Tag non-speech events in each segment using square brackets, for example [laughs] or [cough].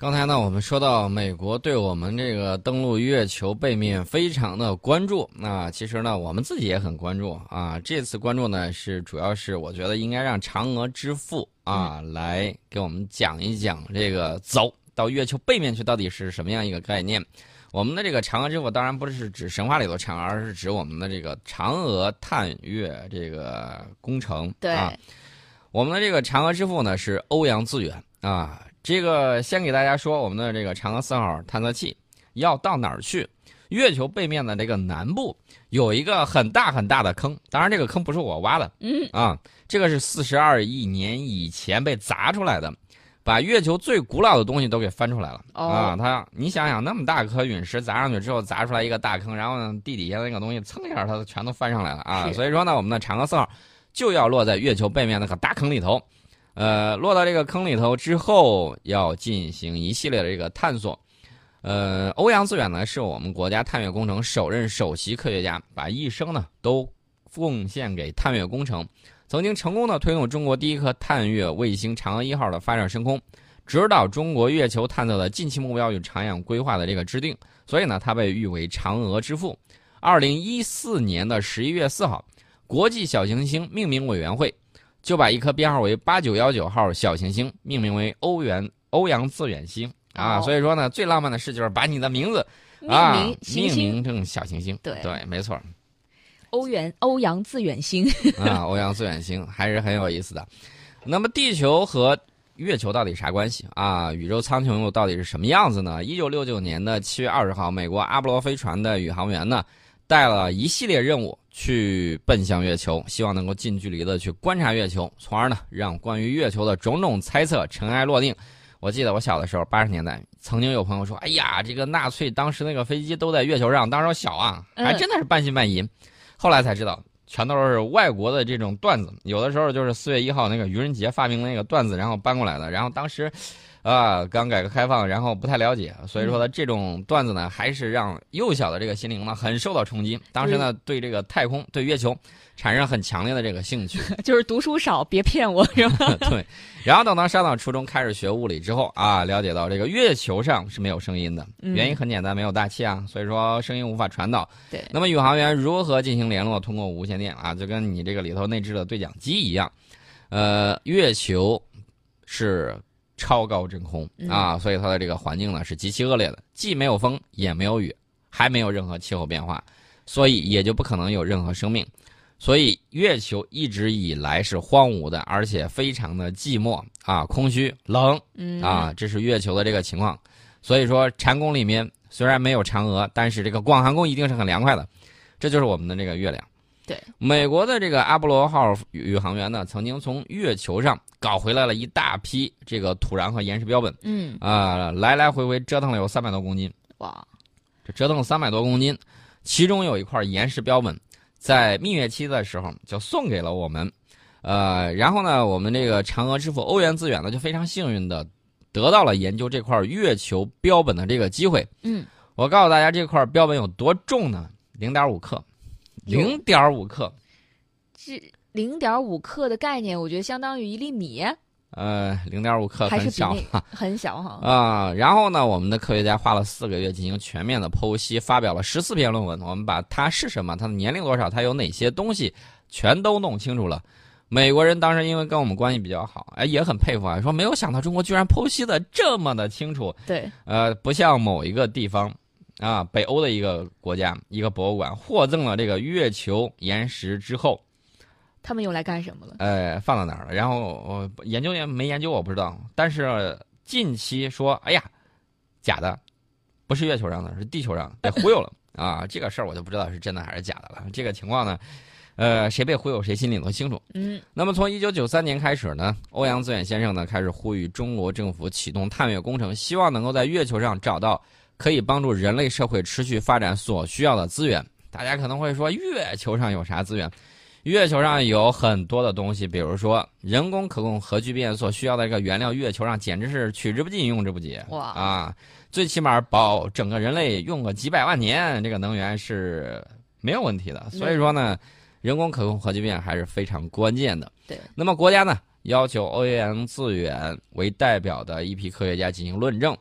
刚才呢，我们说到美国对我们这个登陆月球背面非常的关注，那其实呢，我们自己也很关注啊。这次关注呢，是主要是我觉得应该让嫦娥之父啊来给我们讲一讲这个走到月球背面去到底是什么样一个概念。我们的这个嫦娥之父当然不是指神话里头嫦娥，而是指我们的这个嫦娥探月这个工程。对，我们的这个嫦娥之父呢是欧阳自远啊。这个先给大家说，我们的这个嫦娥四号探测器要到哪儿去？月球背面的这个南部有一个很大很大的坑，当然这个坑不是我挖的，嗯啊，这个是四十二亿年以前被砸出来的，把月球最古老的东西都给翻出来了啊！它，你想想，那么大颗陨石砸上去之后，砸出来一个大坑，然后呢，地底下那个东西蹭一下，它全都翻上来了啊！所以说呢，我们的嫦娥四号就要落在月球背面那个大坑里头。呃，落到这个坑里头之后，要进行一系列的这个探索。呃，欧阳自远呢，是我们国家探月工程首任首席科学家，把一生呢都奉献给探月工程，曾经成功的推动中国第一颗探月卫星嫦娥一号的发射升空，指导中国月球探测的近期目标与长远规划的这个制定。所以呢，他被誉为嫦娥之父。二零一四年的十一月四号，国际小行星命名委员会。就把一颗编号为八九幺九号小行星命名为欧元欧阳自远星啊，所以说呢，最浪漫的事就是把你的名字啊命名成小行星。对对，没错。欧元欧阳自远星 [laughs] 啊，欧阳自远星还是很有意思的。那么地球和月球到底啥关系啊？宇宙苍穹又到底是什么样子呢？一九六九年的七月二十号，美国阿波罗飞船的宇航员呢？带了一系列任务去奔向月球，希望能够近距离的去观察月球，从而呢让关于月球的种种猜测尘埃落定。我记得我小的时候，八十年代曾经有朋友说：“哎呀，这个纳粹当时那个飞机都在月球上。”当时我小啊，还真的是半信半疑。后来才知道，全都是外国的这种段子。有的时候就是四月一号那个愚人节发明那个段子，然后搬过来的。然后当时。啊，刚改革开放，然后不太了解，所以说呢，这种段子呢，还是让幼小的这个心灵呢，很受到冲击。当时呢，对这个太空、对月球产生很强烈的这个兴趣。[laughs] 就是读书少，别骗我，是吧？[laughs] 对。然后等到上到初中开始学物理之后啊，了解到这个月球上是没有声音的，原因很简单，没有大气啊，所以说声音无法传导。对。那么宇航员如何进行联络？通过无线电啊，就跟你这个里头内置的对讲机一样。呃，月球是。超高真空啊，所以它的这个环境呢是极其恶劣的，既没有风也没有雨，还没有任何气候变化，所以也就不可能有任何生命。所以月球一直以来是荒芜的，而且非常的寂寞啊，空虚冷啊，这是月球的这个情况。所以说，禅宫里面虽然没有嫦娥，但是这个广寒宫一定是很凉快的。这就是我们的这个月亮。对，美国的这个阿波罗号宇航员呢，曾经从月球上搞回来了一大批这个土壤和岩石标本。嗯啊，来来回回折腾了有三百多公斤。哇，这折腾了三百多公斤，其中有一块岩石标本，在蜜月期的时候就送给了我们。呃，然后呢，我们这个嫦娥之父欧元自远呢，就非常幸运的得到了研究这块月球标本的这个机会。嗯，我告诉大家，这块标本有多重呢？零点五克。零点五克，这零点五克的概念，我觉得相当于一粒米。呃，零点五克很小，很小哈。啊，然后呢，我们的科学家花了四个月进行全面的剖析，发表了十四篇论文。我们把它是什么，它的年龄多少，它有哪些东西，全都弄清楚了。美国人当时因为跟我们关系比较好，哎，也很佩服啊，说没有想到中国居然剖析的这么的清楚。对，呃，不像某一个地方。啊，北欧的一个国家，一个博物馆获赠了这个月球岩石之后，他们用来干什么了？呃，放到哪儿了？然后我研究也没研究，我不知道。但是近期说，哎呀，假的，不是月球上的，是地球上被忽悠了 [laughs] 啊！这个事儿我就不知道是真的还是假的了。这个情况呢，呃，谁被忽悠谁心里头清楚。嗯。那么从一九九三年开始呢，欧阳自远先生呢开始呼吁中国政府启动探月工程，希望能够在月球上找到。可以帮助人类社会持续发展所需要的资源。大家可能会说，月球上有啥资源？月球上有很多的东西，比如说人工可控核聚变所需要的这个原料，月球上简直是取之不尽、用之不竭。哇啊！最起码保整个人类用个几百万年，这个能源是没有问题的。所以说呢，人工可控核聚变还是非常关键的。对。那么国家呢，要求 OAM 自远为代表的一批科学家进行论证，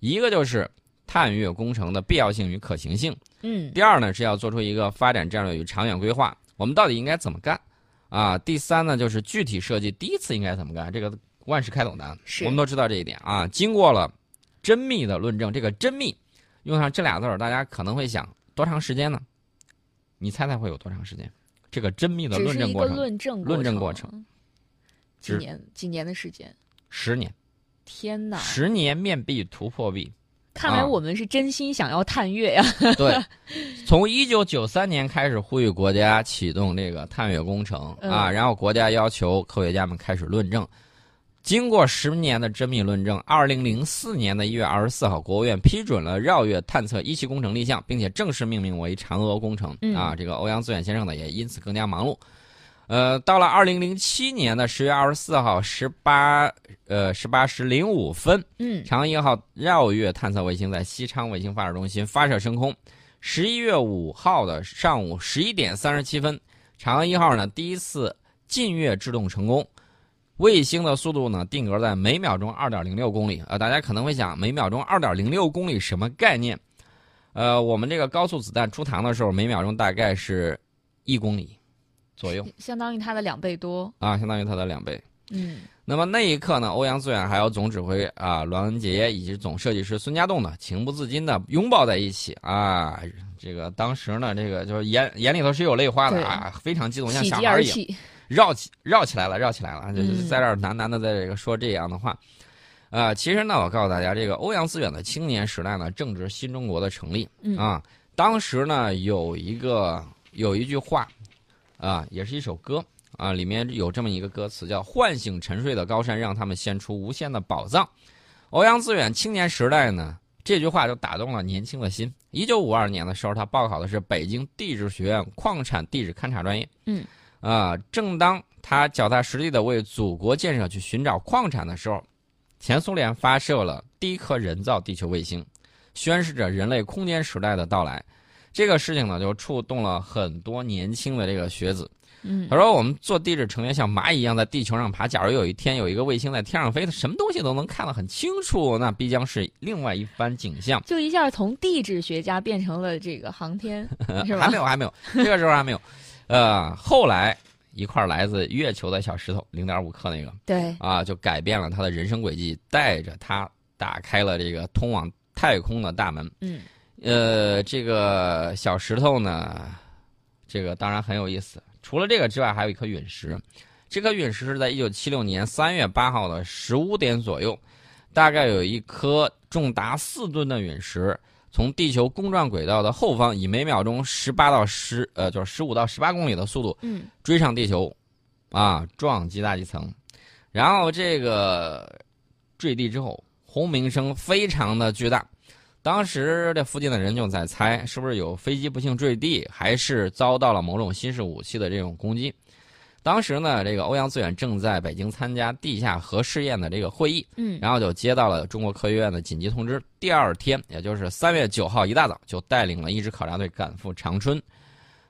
一个就是探月工程的必要性与可行性，嗯，第二呢是要做出一个发展战略与长远规划，我们到底应该怎么干？啊，第三呢就是具体设计第一次应该怎么干，这个万事开头难，是我们都知道这一点啊。经过了缜密的论证，这个缜密用上这俩字儿，大家可能会想多长时间呢？你猜猜会有多长时间？这个缜密的论证过程，论证论证过程，几年几年的时间？十年，天哪！十年面壁突破壁。看来啊我们是真心想要探月呀。[laughs] 对，[laughs] 从一九九三年开始呼吁国家启动这个探月工程啊，嗯然后国家要求科学家们开始论证。经过十年的缜密论证，二零零四年的一月二十四号，国务院批准了绕月探测一期工程立项，并且正式命名为嫦娥工程。嗯啊，这个欧阳自远先生呢，也因此更加忙碌。呃，到了二零零七年的十月二十四号十八呃十八时零五分，嗯，嫦娥一号绕月探测卫星在西昌卫星发射中心发射升空。十一月五号的上午十一点三十七分，嫦娥一号呢第一次近月制动成功。卫星的速度呢定格在每秒钟二点零六公里啊、呃大家可能会想，每秒钟二点零六公里什么概念？呃，我们这个高速子弹出膛的时候，每秒钟大概是一公里左右相当于它的两倍多。啊，相当于它的两倍。嗯，那么那一刻呢，欧阳自远还有总指挥啊栾文杰以及总设计师孙家栋呢，情不自禁的拥抱在一起啊。这个当时呢，这个就是眼眼里头是有泪花的啊，非常激动，像小孩一样。绕起绕起来了，绕起来了，就是嗯在这儿喃喃的在这个说这样的话。呃，其实呢，我告诉大家，这个欧阳自远的青年时代呢，正值新中国的成立嗯啊。当时呢，有一个有一句话，啊，也是一首歌啊，里面有这么一个歌词叫“唤醒沉睡的高山，让他们献出无限的宝藏”。欧阳自远青年时代呢，这句话就打动了年轻的心。一九五二年的时候，他报考的是北京地质学院矿产地质勘察专业。嗯，啊、正当他脚踏实地的为祖国建设去寻找矿产的时候，前苏联发射了第一颗人造地球卫星，宣示着人类空间时代的到来。这个事情呢，就触动了很多年轻的这个学子。嗯他说：“我们做地质成员像蚂蚁一样在地球上爬，假如有一天有一个卫星在天上飞，它什么东西都能看得很清楚，那必将是另外一番景象。就一下从地质学家变成了这个航天，[laughs] 是吧？还没有，还没有，这个时候还没有。呃，后来一块来自月球的小石头，零点五克那个对，啊，就改变了他的人生轨迹，带着他打开了这个通往太空的大门。嗯呃，这个小石头呢，这个当然很有意思。除了这个之外，还有一颗陨石。这颗陨石是在一九七六年三月八号的十五点左右，大概有一颗重达四吨的陨石从地球公转轨道的后方，以每秒钟十八到十呃就是十五到十八公里的速度嗯追上地球，啊，撞击大气层，然后这个坠地之后，轰鸣声非常的巨大。当时这附近的人就在猜，是不是有飞机不幸坠地，还是遭到了某种新式武器的这种攻击？当时呢，这个欧阳自远正在北京参加地下核试验的这个会议，嗯然后就接到了中国科学院的紧急通知。第二天，也就是三月九号一大早，就带领了一支考察队赶赴长春。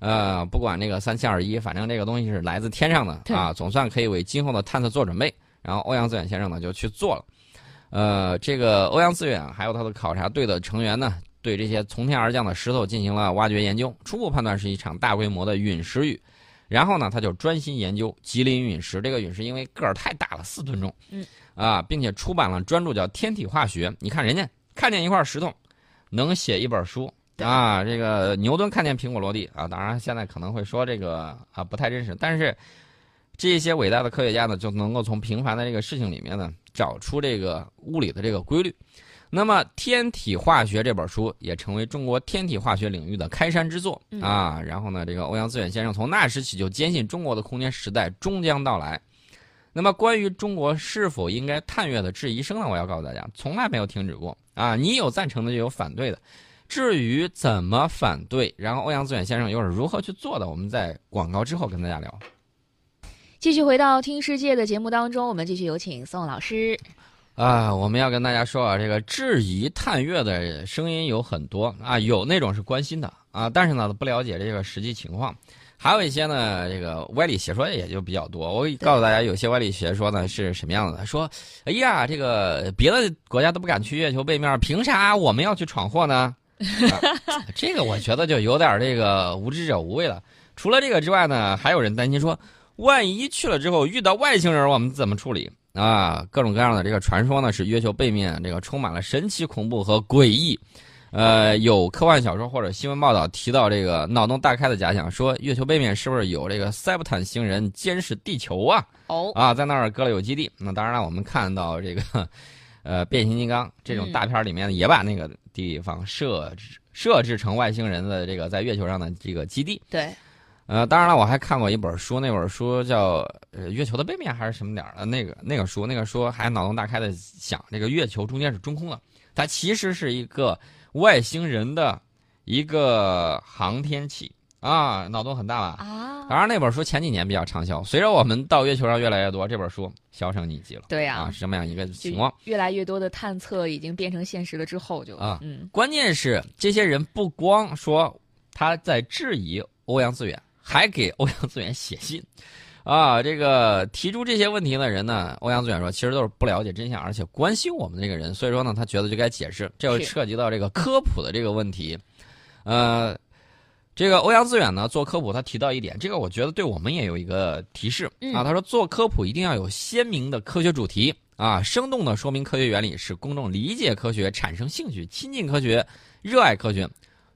呃，不管那个三七二一，反正这个东西是来自天上的啊，总算可以为今后的探测做准备。然后欧阳自远先生呢就去做了。呃，这个欧阳自远还有他的考察队的成员呢，对这些从天而降的石头进行了挖掘研究，初步判断是一场大规模的陨石雨。然后呢，他就专心研究吉林陨石。这个陨石因为个儿太大了，四吨重，嗯，啊，并且出版了专著叫《天体化学》。你看人家看见一块石头，能写一本书啊。这个牛顿看见苹果落地啊，当然现在可能会说这个啊不太真实，但是这些伟大的科学家呢，就能够从平凡的这个事情里面呢，找出这个物理的这个规律。那么，《天体化学》这本书也成为中国天体化学领域的开山之作嗯啊。然后呢，这个欧阳自远先生从那时起就坚信中国的空间时代终将到来。那么，关于中国是否应该探月的质疑声呢，我要告诉大家，从来没有停止过啊！你有赞成的，就有反对的。至于怎么反对，然后欧阳自远先生又是如何去做的，我们在广告之后跟大家聊。继续回到听世界的节目当中，我们继续有请宋老师。啊，我们要跟大家说啊，这个质疑探月的声音有很多啊，有那种是关心的啊，但是呢不了解这个实际情况，还有一些呢，这个歪理邪说也就比较多。我告诉大家，有些歪理邪说呢是什么样的？说，哎呀，这个别的国家都不敢去月球背面，凭啥我们要去闯祸呢？[laughs] 啊、这个我觉得就有点这个无知者无畏了。除了这个之外呢，还有人担心说，万一去了之后遇到外星人，我们怎么处理？啊，各种各样的这个传说呢，是月球背面这个充满了神奇、恐怖和诡异。呃，有科幻小说或者新闻报道提到这个脑洞大开的假想，说月球背面是不是有这个塞伯坦星人监视地球啊？哦，啊，在那儿搁了有基地。那当然了，我们看到这个，呃，变形金刚这种大片里面也把那个地方设置设置成外星人的这个在月球上的这个基地。对，呃，当然了，我还看过一本书，那本书叫《呃月球的背面》还是什么点儿的那个那个书，那个书还脑洞大开的想，这个月球中间是中空的，它其实是一个。外星人的一个航天器啊，脑洞很大吧？啊，当然那本书前几年比较畅销，随着我们到月球上越来越多，这本书销声匿迹了。对呀、啊，是这么样一个情况。越来越多的探测已经变成现实了之后就，啊嗯，关键是这些人不光说他在质疑欧阳自远，还给欧阳自远写信。[laughs] 啊，这个提出这些问题的人呢，欧阳自远说，其实都是不了解真相，而且关心我们这个人，所以说呢，他觉得就该解释，这就是涉及到这个科普的这个问题。呃，这个欧阳自远呢做科普，他提到一点，这个我觉得对我们也有一个提示嗯啊。他说做科普一定要有鲜明的科学主题啊，生动的说明科学原理，使公众理解科学，产生兴趣，亲近科学，热爱科学。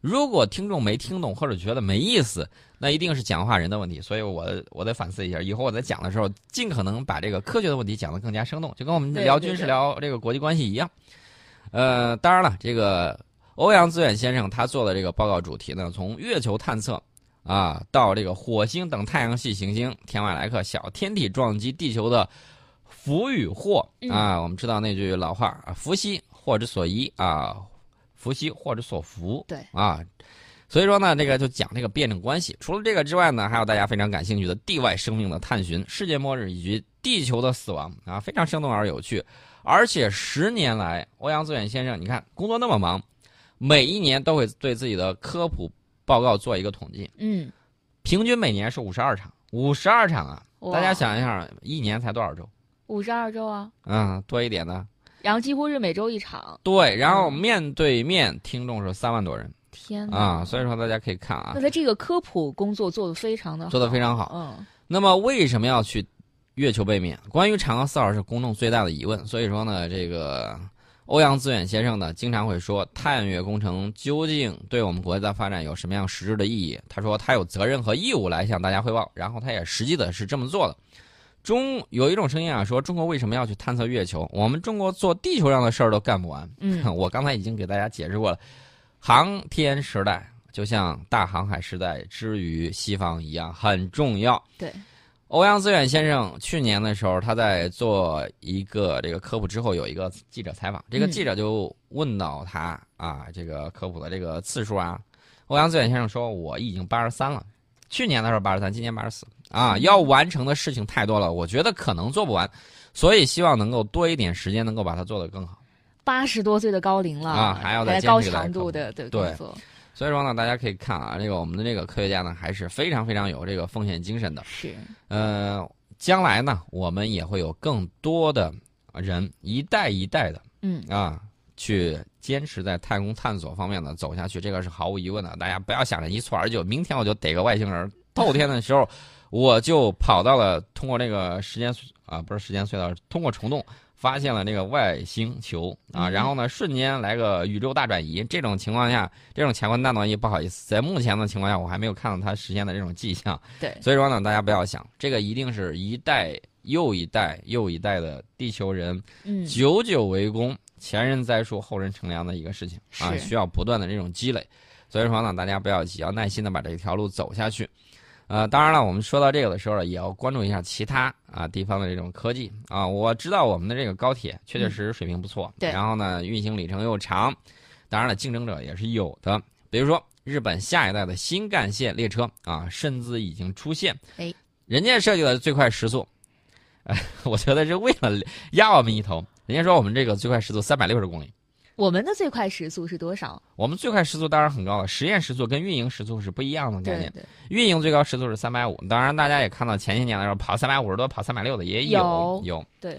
如果听众没听懂或者觉得没意思，那一定是讲话人的问题。所以我我得反思一下，以后我在讲的时候，尽可能把这个科学的问题讲得更加生动，就跟我们聊军事、聊这个国际关系一样。呃，当然了，这个欧阳自远先生他做的这个报告主题呢，从月球探测啊，到这个火星等太阳系行星、天外来客、小天体撞击地球的福与祸啊，我们知道那句老话啊，福兮祸之所依啊，福兮祸之所伏。对啊，所以说呢，这个就讲这个辩证关系。除了这个之外呢，还有大家非常感兴趣的地外生命的探寻、世界末日以及地球的死亡啊，非常生动而有趣。而且十年来，欧阳自远先生，你看工作那么忙，每一年都会对自己的科普报告做一个统计，嗯，平均每年是五十二场，五十二场啊！大家想一下，一年才多少周？五十二周啊，嗯，多一点的。然后几乎是每周一场，对，然后嗯面对面听众是三万多人天哪啊，所以说大家可以看啊那，他这个科普工作做得非常的好，做得非常好。嗯，那么为什么要去月球背面？关于嫦娥四号是公众最大的疑问，所以说呢，这个欧阳自远先生呢经常会说，探月工程究竟对我们国家的发展有什么样实质的意义？他说他有责任和义务来向大家汇报，然后他也实际的是这么做的。中有一种声音啊，说中国为什么要去探测月球？我们中国做地球上的事儿都干不完。嗯，[laughs] 我刚才已经给大家解释过了，航天时代就像大航海时代之于西方一样很重要。对，欧阳自远先生去年的时候，他在做一个这个科普之后，有一个记者采访，这个嗯记者就问到他啊，这个科普的这个次数啊，欧阳自远先生说，我已经八十三了，去年的时候八十三，今年八十四啊，嗯要完成的事情太多了，我觉得可能做不完，所以希望能够多一点时间，能够把它做得更好。八十多岁的高龄了啊还要再在高强度科的对对工作，所以说呢，大家可以看啊，这个我们的这个科学家呢，还是非常非常有这个奉献精神的。是，呃，将来呢，我们也会有更多的人一代一代的嗯，啊，去坚持在太空探索方面呢走下去，这个是毫无疑问的。大家不要想着一蹴而就，明天我就逮个外星人，后天的时候我就跑到了通过那个时间隧啊，不是时间隧道，通过虫洞。发现了那个外星球啊，嗯然后呢，瞬间来个宇宙大转移。这种情况下，这种乾坤大挪移，不好意思，在目前的情况下，我还没有看到它实现的这种迹象。对，所以说呢，大家不要想，这个一定是一代又一代又一代的地球人嗯，久久为功，前人栽树，后人乘凉的一个事情啊，需要不断的这种积累。所以说呢，大家不要急，要耐心的把这条路走下去。呃，当然了，我们说到这个的时候呢，也要关注一下其他啊地方的这种科技啊。我知道我们的这个高铁确确实实水平不错，对然后呢，运行里程又长，当然了，竞争者也是有的，比如说日本下一代的新干线列车啊，甚至已经出现，哎，人家设计的最快时速，哎，[laughs] 我觉得是为了压我们一头。人家说我们这个最快时速三百六十公里，我们的最快时速是多少？我们最快时速当然很高了，实验时速跟运营时速是不一样的概念。对对，运营最高时速是三百五，当然大家也看到前些年的时候跑三百五十多、跑三百六的也有有。对，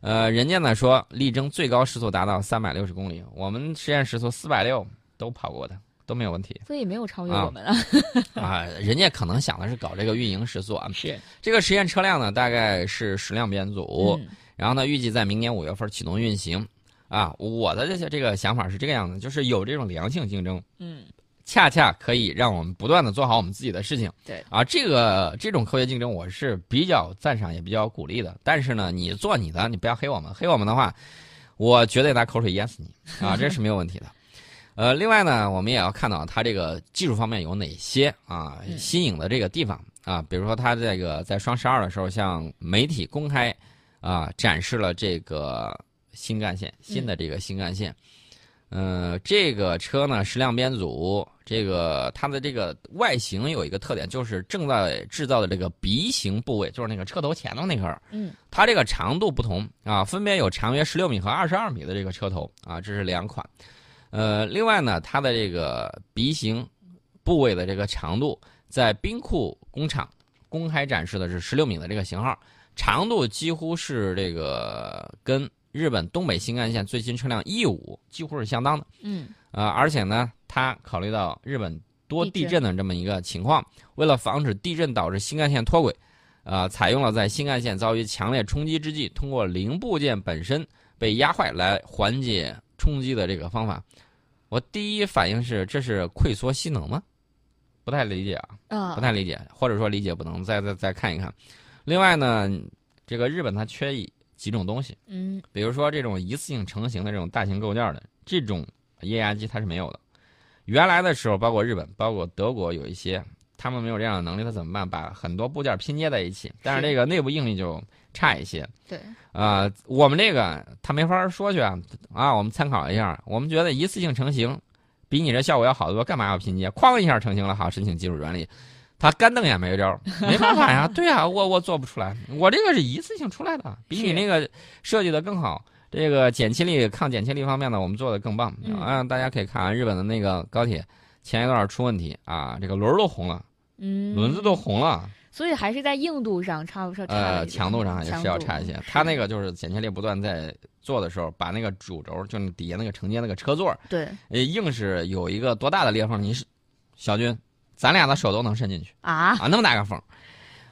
呃，人家呢说力争最高时速达到三百六十公里，我们实验时速四百六都跑过的。都没有问题，所以没有超越我们啊！[laughs] [laughs] 啊，人家可能想的是搞这个运营时速啊。是这个实验车辆呢，大概是十辆编组，嗯然后呢，预计在明年五月份启动运行。啊，我的这些这个想法是这个样子，就是有这种良性竞争，嗯，恰恰可以让我们不断的做好我们自己的事情。对啊，这个这种科学竞争我是比较赞赏也比较鼓励的。但是呢，你做你的，你不要黑我们，黑我们的话，我绝对拿口水淹死你啊，这是没有问题的。呃，另外呢，我们也要看到它这个技术方面有哪些啊嗯新颖的这个地方啊，比如说它这个在双十二的时候向媒体公开啊展示了这个新干线新的这个新干线，呃，这个车呢是量编组，这个它的这个外形有一个特点，就是正在制造的这个鼻形部位，就是那个车头前头那块儿，嗯，它这个长度不同啊，分别有长约十六米和二十二米的这个车头啊，这是两款。呃，另外呢，它的这个鼻形部位的这个长度，在冰库工厂公开展示的是十六米的这个型号，长度几乎是这个跟日本东北新干线最新车辆 E 五几乎是相当的。嗯呃，而且呢，它考虑到日本多地震的这么一个情况，为了防止地震导致新干线脱轨，呃，采用了在新干线遭遇强烈冲击之际，通过零部件本身被压坏来缓解冲击的这个方法。我第一反应是，这是溃缩吸能吗？不太理解啊，啊不太理解，或者说理解不能，再再再看一看。另外呢，这个日本它缺一几种东西，嗯比如说这种一次性成型的这种大型构件的这种液压机，它是没有的。原来的时候，包括日本、包括德国有一些，他们没有这样的能力，他怎么办？把很多部件拼接在一起，但是这个内部应力就差一些。对，啊、我们这个他没法说去啊啊！我们参考一下，我们觉得一次性成型比你这效果要好得多，干嘛要拼接？哐一下成型了，好，申请技术专利。他干瞪眼没招，没办法呀，[laughs] 对呀，我我做不出来，我这个是一次性出来的，比你那个设计的更好。这个减气力、抗减气力方面呢，我们做的更棒嗯啊！大家可以看啊，日本的那个高铁前一段出问题啊，这个轮儿都红了，嗯，轮子都红了，所以还是在硬度上差不差呃，强度上也是要差一些是。它那个就是剪切力不断在做的时候，把那个主轴，就是底下那个承接那个车座，对呃，硬是有一个多大的裂缝？你是小军，咱俩的手都能伸进去啊，啊，那么大个缝。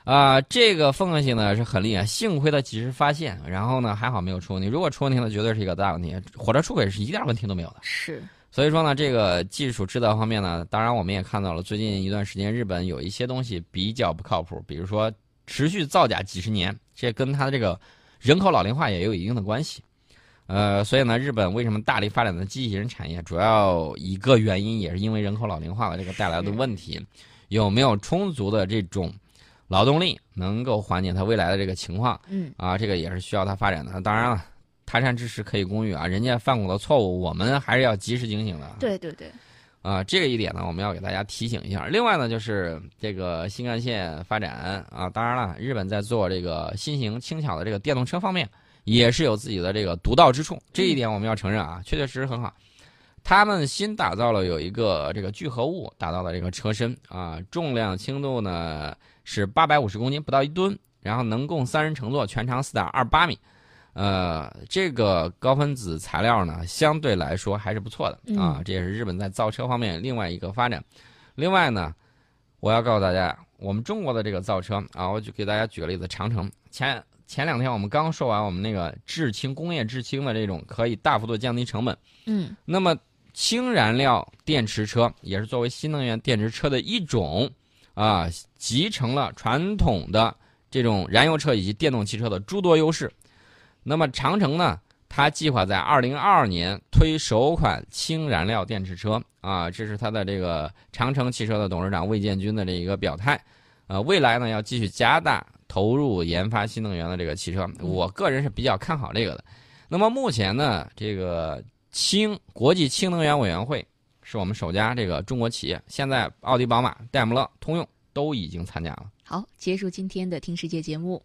啊、这个缝隙呢是很厉害，幸亏他及时发现，然后呢还好没有出问题。如果出问题了，绝对是一个大问题。火车出轨是一点问题都没有的。是所以说呢，这个技术制造方面呢，当然我们也看到了，最近一段时间日本有一些东西比较不靠谱，比如说持续造假几十年，这跟它的这个人口老龄化也有一定的关系。呃，所以呢，日本为什么大力发展的机器人产业，主要一个原因也是因为人口老龄化的这个带来的问题，有没有充足的这种劳动力能够缓解它未来的这个情况？嗯啊，这个也是需要它发展的。当然了，他山之石可以攻玉啊，人家犯过的错误，我们还是要及时警醒的。对对对，啊，这个一点呢，我们要给大家提醒一下。另外呢，就是这个新干线发展啊，当然了，日本在做这个新型轻巧的这个电动车方面，也是有自己的这个独到之处。这一点我们要承认啊，确确实实很好。他们新打造了有一个这个聚合物打造的这个车身啊，重量轻度呢是八百五十公斤，不到一吨，然后能供三人乘坐，全长四点二八米。呃，这个高分子材料呢，相对来说还是不错的啊，嗯这也是日本在造车方面另外一个发展。另外呢，我要告诉大家，我们中国的这个造车啊，我就给大家举个例子，长城前前两天我们刚说完我们那个制氢工业制氢的这种可以大幅度降低成本，嗯那么氢燃料电池车也是作为新能源电池车的一种啊，集成了传统的这种燃油车以及电动汽车的诸多优势。那么长城呢，它计划在二零二二年推首款氢燃料电池车啊，这是它的这个长城汽车的董事长魏建军的这一个表态。呃，未来呢要继续加大投入研发新能源的这个汽车，我个人是比较看好这个的。那么目前呢，这个氢国际氢能源委员会是我们首家这个中国企业，现在奥迪、宝马、戴姆勒、通用都已经参加了。好，结束今天的听世界节目。